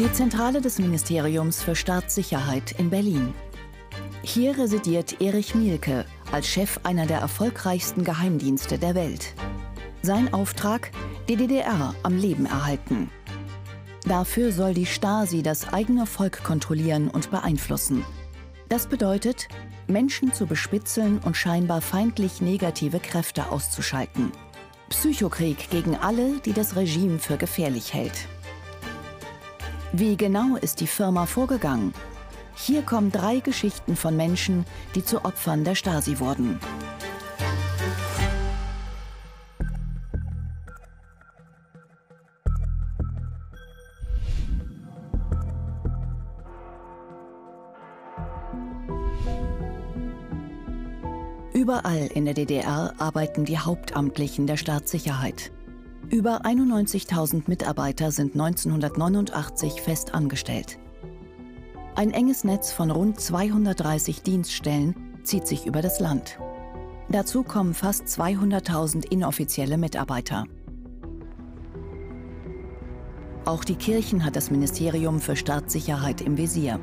Die Zentrale des Ministeriums für Staatssicherheit in Berlin. Hier residiert Erich Mielke als Chef einer der erfolgreichsten Geheimdienste der Welt. Sein Auftrag, die DDR am Leben erhalten. Dafür soll die Stasi das eigene Volk kontrollieren und beeinflussen. Das bedeutet, Menschen zu bespitzeln und scheinbar feindlich negative Kräfte auszuschalten. Psychokrieg gegen alle, die das Regime für gefährlich hält. Wie genau ist die Firma vorgegangen? Hier kommen drei Geschichten von Menschen, die zu Opfern der Stasi wurden. Überall in der DDR arbeiten die Hauptamtlichen der Staatssicherheit. Über 91.000 Mitarbeiter sind 1989 fest angestellt. Ein enges Netz von rund 230 Dienststellen zieht sich über das Land. Dazu kommen fast 200.000 inoffizielle Mitarbeiter. Auch die Kirchen hat das Ministerium für Staatssicherheit im Visier.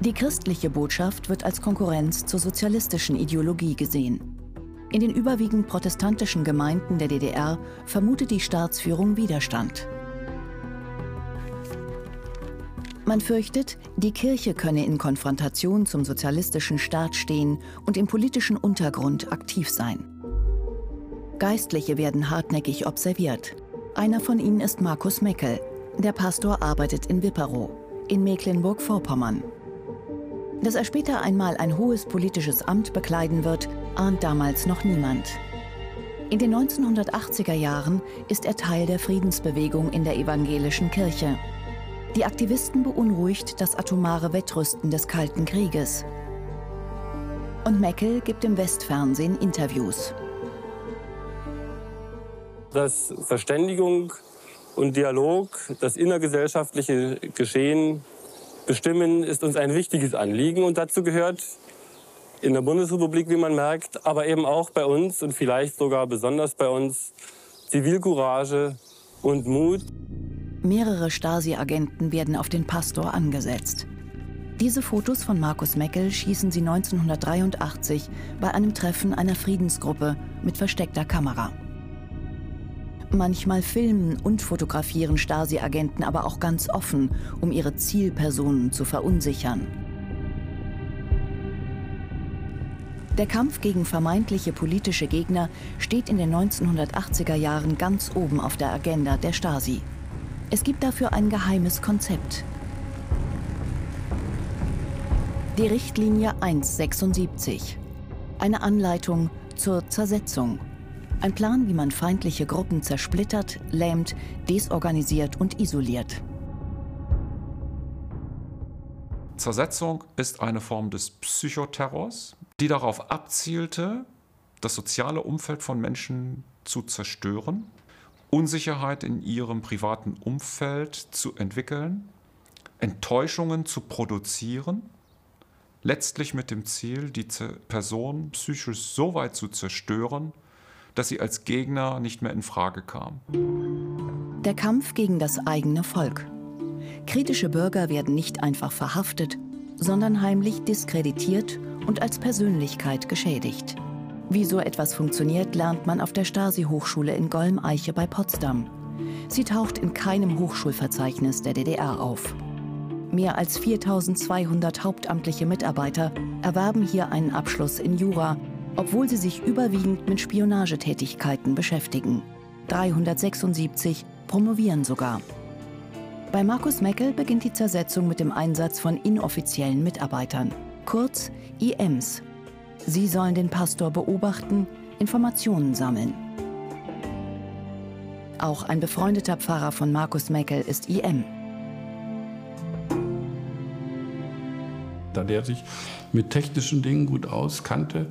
Die christliche Botschaft wird als Konkurrenz zur sozialistischen Ideologie gesehen. In den überwiegend protestantischen Gemeinden der DDR vermutet die Staatsführung Widerstand. Man fürchtet, die Kirche könne in Konfrontation zum sozialistischen Staat stehen und im politischen Untergrund aktiv sein. Geistliche werden hartnäckig observiert. Einer von ihnen ist Markus Meckel. Der Pastor arbeitet in Wipperow, in Mecklenburg-Vorpommern. Dass er später einmal ein hohes politisches Amt bekleiden wird, ahnt damals noch niemand. In den 1980er Jahren ist er Teil der Friedensbewegung in der evangelischen Kirche. Die Aktivisten beunruhigt das atomare Wettrüsten des Kalten Krieges. Und Meckel gibt im Westfernsehen Interviews. Dass Verständigung und Dialog das innergesellschaftliche Geschehen bestimmen, ist uns ein wichtiges Anliegen. Und dazu gehört in der Bundesrepublik, wie man merkt, aber eben auch bei uns und vielleicht sogar besonders bei uns Zivilcourage und Mut. Mehrere Stasi-Agenten werden auf den Pastor angesetzt. Diese Fotos von Markus Meckel schießen sie 1983 bei einem Treffen einer Friedensgruppe mit versteckter Kamera. Manchmal filmen und fotografieren Stasi-Agenten aber auch ganz offen, um ihre Zielpersonen zu verunsichern. Der Kampf gegen vermeintliche politische Gegner steht in den 1980er Jahren ganz oben auf der Agenda der Stasi. Es gibt dafür ein geheimes Konzept. Die Richtlinie 176. Eine Anleitung zur Zersetzung ein Plan, wie man feindliche Gruppen zersplittert, lähmt, desorganisiert und isoliert. Zersetzung ist eine Form des Psychoterrors, die darauf abzielte, das soziale Umfeld von Menschen zu zerstören, Unsicherheit in ihrem privaten Umfeld zu entwickeln, Enttäuschungen zu produzieren, letztlich mit dem Ziel, die Person psychisch so weit zu zerstören, dass sie als Gegner nicht mehr in Frage kam. Der Kampf gegen das eigene Volk. Kritische Bürger werden nicht einfach verhaftet, sondern heimlich diskreditiert und als Persönlichkeit geschädigt. Wie so etwas funktioniert, lernt man auf der Stasi-Hochschule in Golm-Eiche bei Potsdam. Sie taucht in keinem Hochschulverzeichnis der DDR auf. Mehr als 4200 hauptamtliche Mitarbeiter erwerben hier einen Abschluss in Jura obwohl sie sich überwiegend mit Spionagetätigkeiten beschäftigen. 376 promovieren sogar. Bei Markus Meckel beginnt die Zersetzung mit dem Einsatz von inoffiziellen Mitarbeitern, kurz IMs. Sie sollen den Pastor beobachten, Informationen sammeln. Auch ein befreundeter Pfarrer von Markus Meckel ist IM. Da der sich mit technischen Dingen gut auskannte,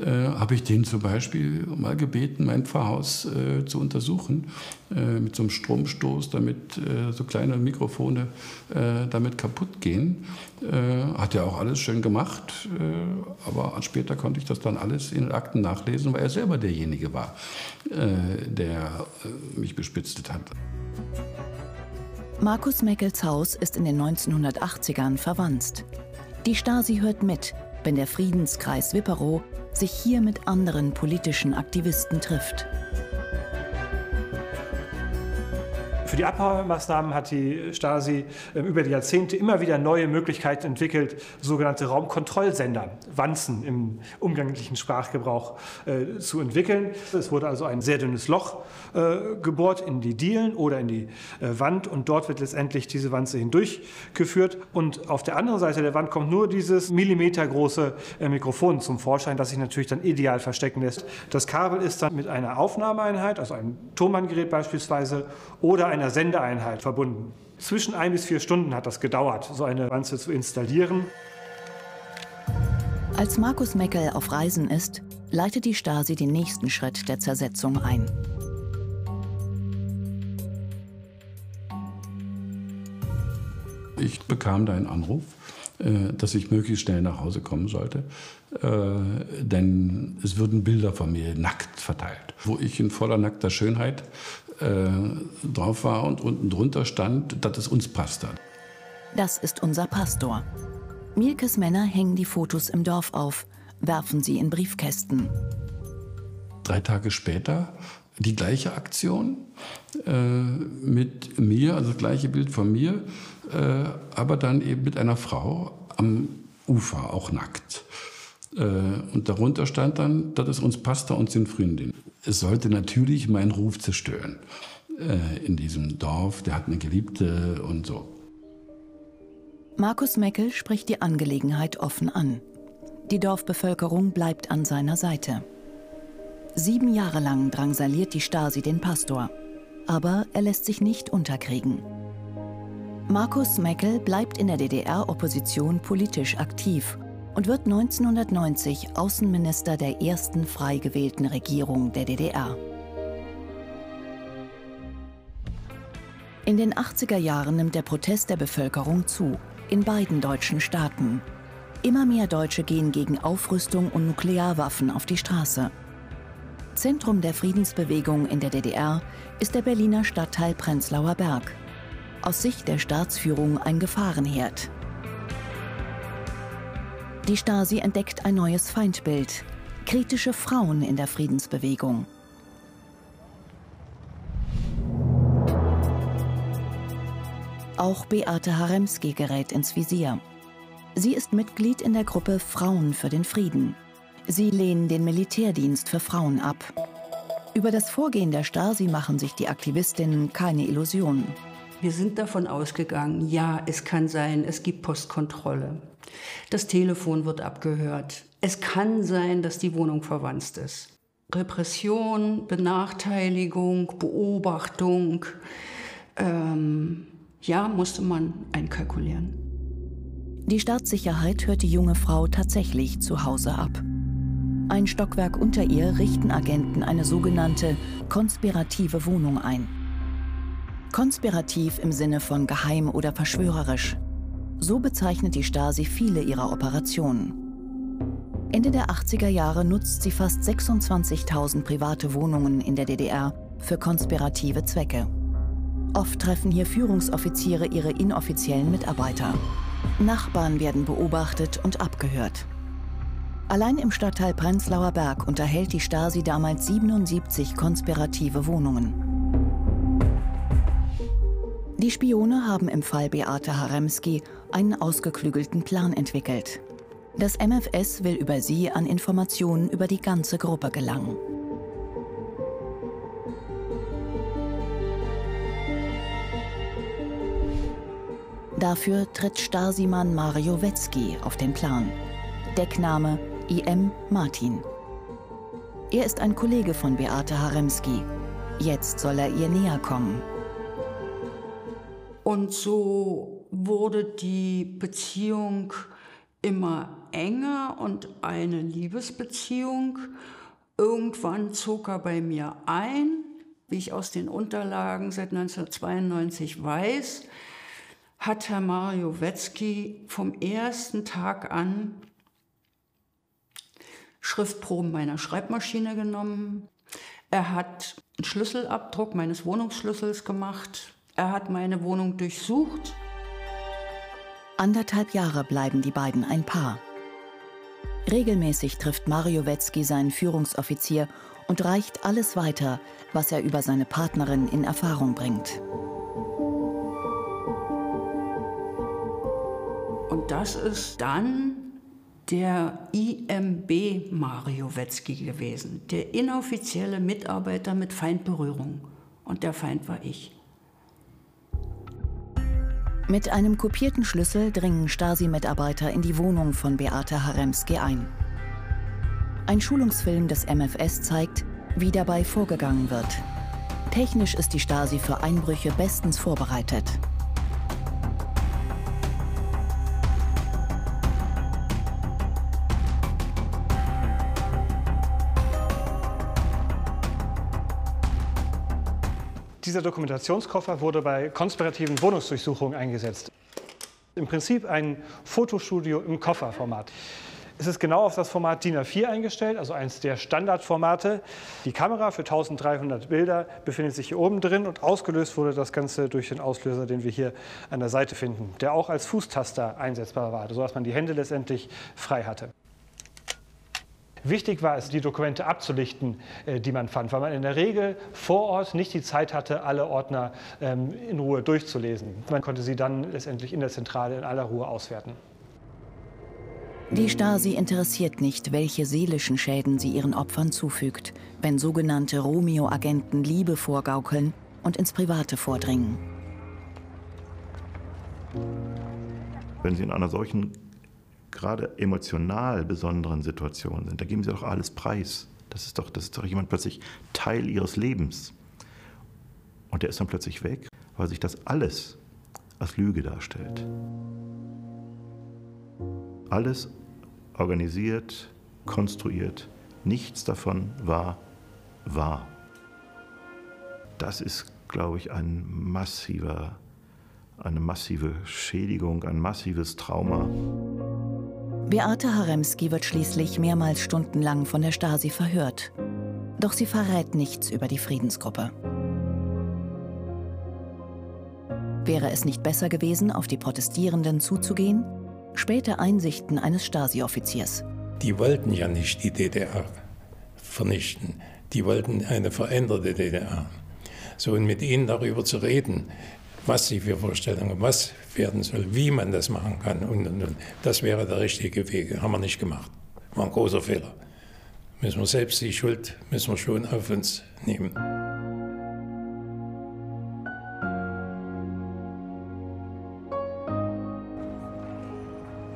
äh, habe ich den zum Beispiel mal gebeten, mein Pfarrhaus äh, zu untersuchen äh, mit so einem Stromstoß, damit äh, so kleine Mikrofone äh, damit kaputt gehen. Äh, hat er auch alles schön gemacht, aber später konnte ich das dann alles in den Akten nachlesen, weil er selber derjenige war, der mich bespitzt hat. Markus Meckels Haus ist in den 1980ern verwanzt. Die Stasi hört mit, wenn der Friedenskreis Wipperow sich hier mit anderen politischen Aktivisten trifft. Für die Abhörmaßnahmen hat die Stasi ähm, über die Jahrzehnte immer wieder neue Möglichkeiten entwickelt, sogenannte Raumkontrollsender, Wanzen im umgänglichen Sprachgebrauch äh, zu entwickeln. Es wurde also ein sehr dünnes Loch äh, gebohrt in die Dielen oder in die äh, Wand und dort wird letztendlich diese Wanze hindurchgeführt. Und auf der anderen Seite der Wand kommt nur dieses millimetergroße Mikrofon zum Vorschein, das sich natürlich dann ideal verstecken lässt. Das Kabel ist dann mit einer Aufnahmeeinheit, also einem Tonbandgerät beispielsweise, oder einer einer Sendeeinheit verbunden. Zwischen ein bis vier Stunden hat das gedauert, so eine Wanze zu installieren. Als Markus Meckel auf Reisen ist, leitet die Stasi den nächsten Schritt der Zersetzung ein. Ich bekam da einen Anruf, äh, dass ich möglichst schnell nach Hause kommen sollte. Äh, denn es würden Bilder von mir nackt verteilt, wo ich in voller nackter Schönheit drauf war und unten drunter stand, dass es uns passt hat. Das ist unser Pastor. Mielkes Männer hängen die Fotos im Dorf auf, werfen sie in Briefkästen. Drei Tage später die gleiche Aktion äh, mit mir, also das gleiche Bild von mir, äh, aber dann eben mit einer Frau am Ufer, auch nackt. Äh, und darunter stand dann, dass es uns passt, und sind Freundin. Es sollte natürlich meinen Ruf zerstören äh, in diesem Dorf. Der hat eine Geliebte und so. Markus Meckel spricht die Angelegenheit offen an. Die Dorfbevölkerung bleibt an seiner Seite. Sieben Jahre lang drangsaliert die Stasi den Pastor. Aber er lässt sich nicht unterkriegen. Markus Meckel bleibt in der DDR-Opposition politisch aktiv und wird 1990 Außenminister der ersten frei gewählten Regierung der DDR. In den 80er Jahren nimmt der Protest der Bevölkerung zu, in beiden deutschen Staaten. Immer mehr Deutsche gehen gegen Aufrüstung und Nuklearwaffen auf die Straße. Zentrum der Friedensbewegung in der DDR ist der Berliner Stadtteil Prenzlauer Berg. Aus Sicht der Staatsführung ein Gefahrenherd. Die Stasi entdeckt ein neues Feindbild. Kritische Frauen in der Friedensbewegung. Auch Beate Haremski gerät ins Visier. Sie ist Mitglied in der Gruppe Frauen für den Frieden. Sie lehnen den Militärdienst für Frauen ab. Über das Vorgehen der Stasi machen sich die Aktivistinnen keine Illusionen. Wir sind davon ausgegangen, ja, es kann sein, es gibt Postkontrolle. Das Telefon wird abgehört. Es kann sein, dass die Wohnung verwandt ist. Repression, Benachteiligung, Beobachtung, ähm, ja, musste man einkalkulieren. Die Staatssicherheit hört die junge Frau tatsächlich zu Hause ab. Ein Stockwerk unter ihr richten Agenten eine sogenannte konspirative Wohnung ein. Konspirativ im Sinne von geheim oder verschwörerisch. So bezeichnet die Stasi viele ihrer Operationen. Ende der 80er Jahre nutzt sie fast 26.000 private Wohnungen in der DDR für konspirative Zwecke. Oft treffen hier Führungsoffiziere ihre inoffiziellen Mitarbeiter. Nachbarn werden beobachtet und abgehört. Allein im Stadtteil Prenzlauer Berg unterhält die Stasi damals 77 konspirative Wohnungen. Die Spione haben im Fall Beate Haremski einen ausgeklügelten Plan entwickelt. Das MFS will über sie an Informationen über die ganze Gruppe gelangen. Dafür tritt Stasi-Mann Mario Wetzky auf den Plan. Deckname IM Martin. Er ist ein Kollege von Beate Haremski. Jetzt soll er ihr näher kommen. Und so wurde die Beziehung immer enger und eine Liebesbeziehung. Irgendwann zog er bei mir ein, wie ich aus den Unterlagen seit 1992 weiß, hat Herr Mario Wetzky vom ersten Tag an Schriftproben meiner Schreibmaschine genommen. Er hat einen Schlüsselabdruck meines Wohnungsschlüssels gemacht Er hat meine Wohnung durchsucht. Anderthalb Jahre bleiben die beiden ein Paar. Regelmäßig trifft Mario Wetzky seinen Führungsoffizier und reicht alles weiter, was er über seine Partnerin in Erfahrung bringt. Und das ist dann der IMB Mario Wetzky gewesen, der inoffizielle Mitarbeiter mit Feindberührung. Und der Feind war ich. Mit einem kopierten Schlüssel dringen Stasi-Mitarbeiter in die Wohnung von Beate Haremski ein. Ein Schulungsfilm des MFS zeigt, wie dabei vorgegangen wird. Technisch ist die Stasi für Einbrüche bestens vorbereitet. Dieser Dokumentationskoffer wurde bei konspirativen Wohnungsdurchsuchungen eingesetzt. Im Prinzip ein Fotostudio im Kofferformat. Es ist genau auf das Format DIN A4 eingestellt, also eines der Standardformate. Die Kamera für 1300 Bilder befindet sich hier oben drin und ausgelöst wurde das Ganze durch den Auslöser, den wir hier an der Seite finden, der auch als Fußtaster einsetzbar war, sodass man die Hände letztendlich frei hatte. Wichtig war es, die Dokumente abzulichten, äh, die man fand, weil man in der Regel vor Ort nicht die Zeit hatte, alle Ordner ähm, in Ruhe durchzulesen. Man konnte sie dann letztendlich in der Zentrale in aller Ruhe auswerten. Die Stasi interessiert nicht, welche seelischen Schäden sie ihren Opfern zufügt, wenn sogenannte Romeo-Agenten Liebe vorgaukeln und ins Private vordringen. Wenn Sie in einer solchen gerade emotional besonderen Situationen sind, da geben sie doch alles preis. Das ist doch, das ist doch jemand plötzlich Teil ihres Lebens. Und der ist dann plötzlich weg, weil sich das alles als Lüge darstellt. Alles organisiert, konstruiert, nichts davon war wahr. Das ist, glaube ich, ein massiver, eine massive Schädigung, ein massives Trauma. Beate Haremski wird schließlich mehrmals stundenlang von der Stasi verhört. Doch sie verrät nichts über die Friedensgruppe. Wäre es nicht besser gewesen, auf die Protestierenden zuzugehen? Späte Einsichten eines Stasi-Offiziers. Die wollten ja nicht die DDR vernichten. Die wollten eine veränderte DDR. So, und mit ihnen darüber zu reden, was sie für Vorstellungen, was werden soll, wie man das machen kann. Und, und, und. Das wäre der richtige Weg. Haben wir nicht gemacht. War ein großer Fehler. Müssen wir selbst die Schuld müssen wir schon auf uns nehmen.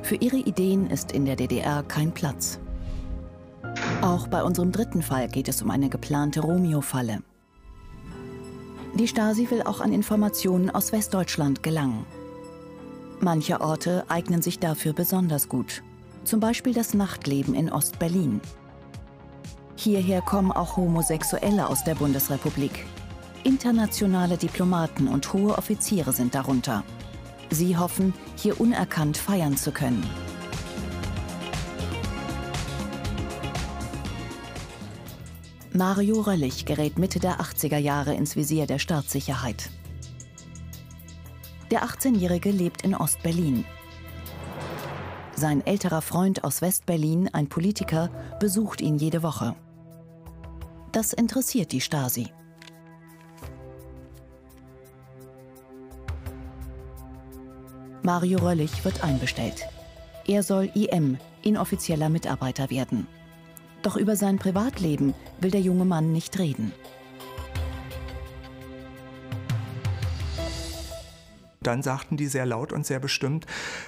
Für ihre Ideen ist in der DDR kein Platz. Auch bei unserem dritten Fall geht es um eine geplante Romeo-Falle. Die Stasi will auch an Informationen aus Westdeutschland gelangen. Manche Orte eignen sich dafür besonders gut. Zum Beispiel das Nachtleben in Ostberlin. Hierher kommen auch Homosexuelle aus der Bundesrepublik. Internationale Diplomaten und hohe Offiziere sind darunter. Sie hoffen, hier unerkannt feiern zu können. Mario Röllig gerät Mitte der 80er Jahre ins Visier der Staatssicherheit. Der 18-Jährige lebt in Ostberlin. Sein älterer Freund aus Westberlin, ein Politiker, besucht ihn jede Woche. Das interessiert die Stasi. Mario Röllig wird einbestellt. Er soll IM, inoffizieller Mitarbeiter werden. Doch über sein Privatleben will der junge Mann nicht reden. Dann sagten die sehr laut und sehr bestimmt,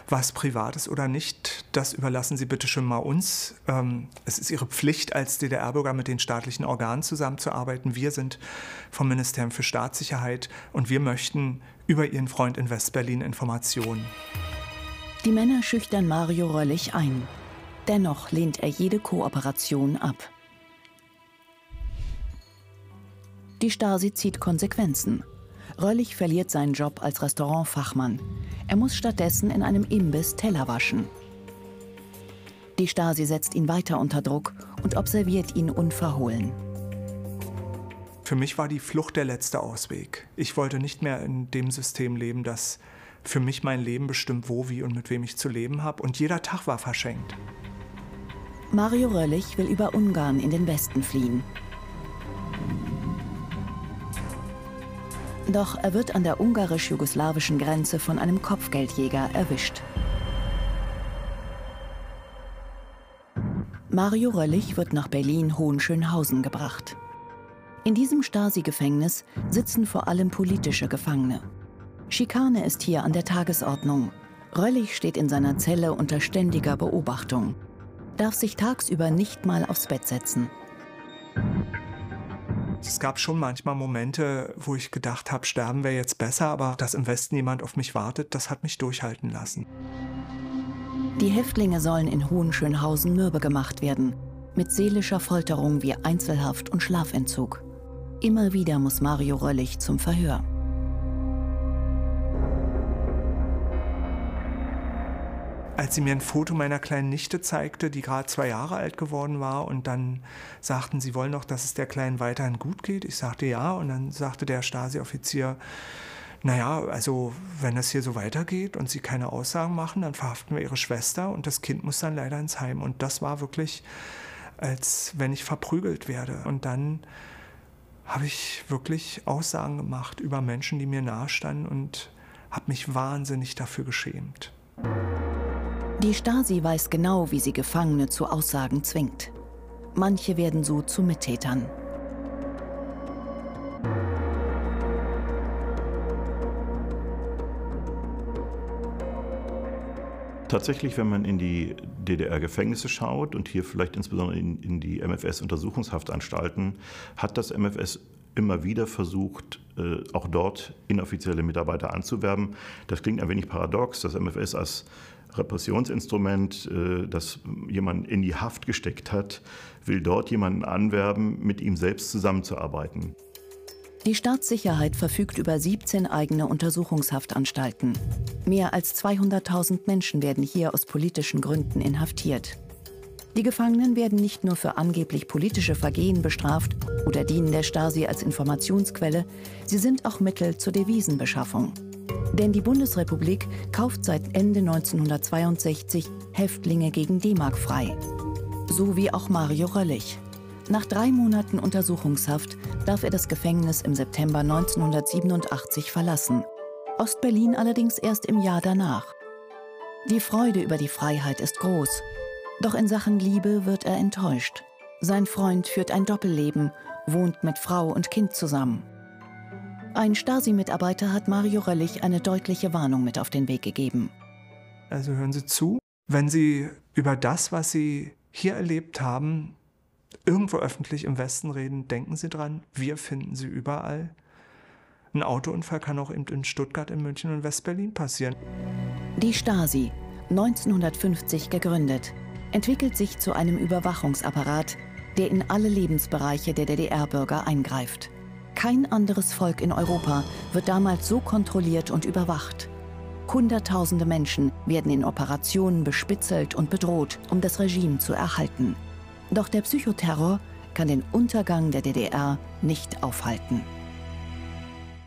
was privat ist oder nicht, das überlassen Sie bitte schon mal uns. Ähm, es ist Ihre Pflicht als DDR-Bürger mit den staatlichen Organen zusammenzuarbeiten. Wir sind vom Ministerium für Staatssicherheit und wir möchten über Ihren Freund in Westberlin Informationen. Die Männer schüchtern Mario Röllig ein. Dennoch lehnt er jede Kooperation ab. Die Stasi zieht Konsequenzen. Röllig verliert seinen Job als Restaurantfachmann. Er muss stattdessen in einem Imbiss Teller waschen. Die Stasi setzt ihn weiter unter Druck und observiert ihn unverhohlen. Für mich war die Flucht der letzte Ausweg. Ich wollte nicht mehr in dem System leben, das für mich mein Leben bestimmt, wo, wie und mit wem ich zu leben habe. Und jeder Tag war verschenkt. Mario Röllig will über Ungarn in den Westen fliehen. Doch er wird an der ungarisch-jugoslawischen Grenze von einem Kopfgeldjäger erwischt. Mario Röllig wird nach Berlin-Hohenschönhausen gebracht. In diesem Stasi-Gefängnis sitzen vor allem politische Gefangene. Schikane ist hier an der Tagesordnung. Röllig steht in seiner Zelle unter ständiger Beobachtung, darf sich tagsüber nicht mal aufs Bett setzen. Es gab schon manchmal Momente, wo ich gedacht habe, sterben wäre jetzt besser, aber dass im Westen jemand auf mich wartet, das hat mich durchhalten lassen. Die Häftlinge sollen in Hohenschönhausen mürbe gemacht werden, mit seelischer Folterung wie Einzelhaft und Schlafentzug. Immer wieder muss Mario Röllig zum Verhör. Als sie mir ein Foto meiner kleinen Nichte zeigte, die gerade zwei Jahre alt geworden war, und dann sagten, sie wollen doch, dass es der Kleinen weiterhin gut geht. Ich sagte ja, und dann sagte der Stasi-Offizier, naja, also wenn es hier so weitergeht und sie keine Aussagen machen, dann verhaften wir ihre Schwester und das Kind muss dann leider ins Heim. Und das war wirklich, als wenn ich verprügelt werde. Und dann habe ich wirklich Aussagen gemacht über Menschen, die mir nahestanden und habe mich wahnsinnig dafür geschämt. Die Stasi weiß genau, wie sie Gefangene zu Aussagen zwingt. Manche werden so zu Mittätern. Tatsächlich, wenn man in die DDR-Gefängnisse schaut und hier vielleicht insbesondere in, in die MFS-Untersuchungshaftanstalten, hat das MFS immer wieder versucht, äh, auch dort inoffizielle Mitarbeiter anzuwerben. Das klingt ein wenig paradox. Das MFS als Repressionsinstrument, äh, das jemand in die Haft gesteckt hat, will dort jemanden anwerben, mit ihm selbst zusammenzuarbeiten. Die Staatssicherheit verfügt über 17 eigene Untersuchungshaftanstalten. Mehr als 200.000 Menschen werden hier aus politischen Gründen inhaftiert. Die Gefangenen werden nicht nur für angeblich politische Vergehen bestraft oder dienen der Stasi als Informationsquelle, sie sind auch Mittel zur Devisenbeschaffung. Denn die Bundesrepublik kauft seit Ende 1962 Häftlinge gegen D-Mark frei. So wie auch Mario Röllig. Nach drei Monaten Untersuchungshaft darf er das Gefängnis im September 1987 verlassen. Ostberlin allerdings erst im Jahr danach. Die Freude über die Freiheit ist groß. Doch in Sachen Liebe wird er enttäuscht. Sein Freund führt ein Doppelleben, wohnt mit Frau und Kind zusammen. Ein Stasi-Mitarbeiter hat Mario Röllig eine deutliche Warnung mit auf den Weg gegeben. Also hören Sie zu, wenn Sie über das, was Sie hier erlebt haben, irgendwo öffentlich im Westen reden, denken Sie dran, wir finden Sie überall. Ein Autounfall kann auch in Stuttgart, in München und Westberlin passieren. Die Stasi, 1950 gegründet, entwickelt sich zu einem Überwachungsapparat, der in alle Lebensbereiche der DDR-Bürger eingreift. Kein anderes Volk in Europa wird damals so kontrolliert und überwacht. Hunderttausende Menschen werden in Operationen bespitzelt und bedroht, um das Regime zu erhalten. Doch der Psychoterror kann den Untergang der DDR nicht aufhalten.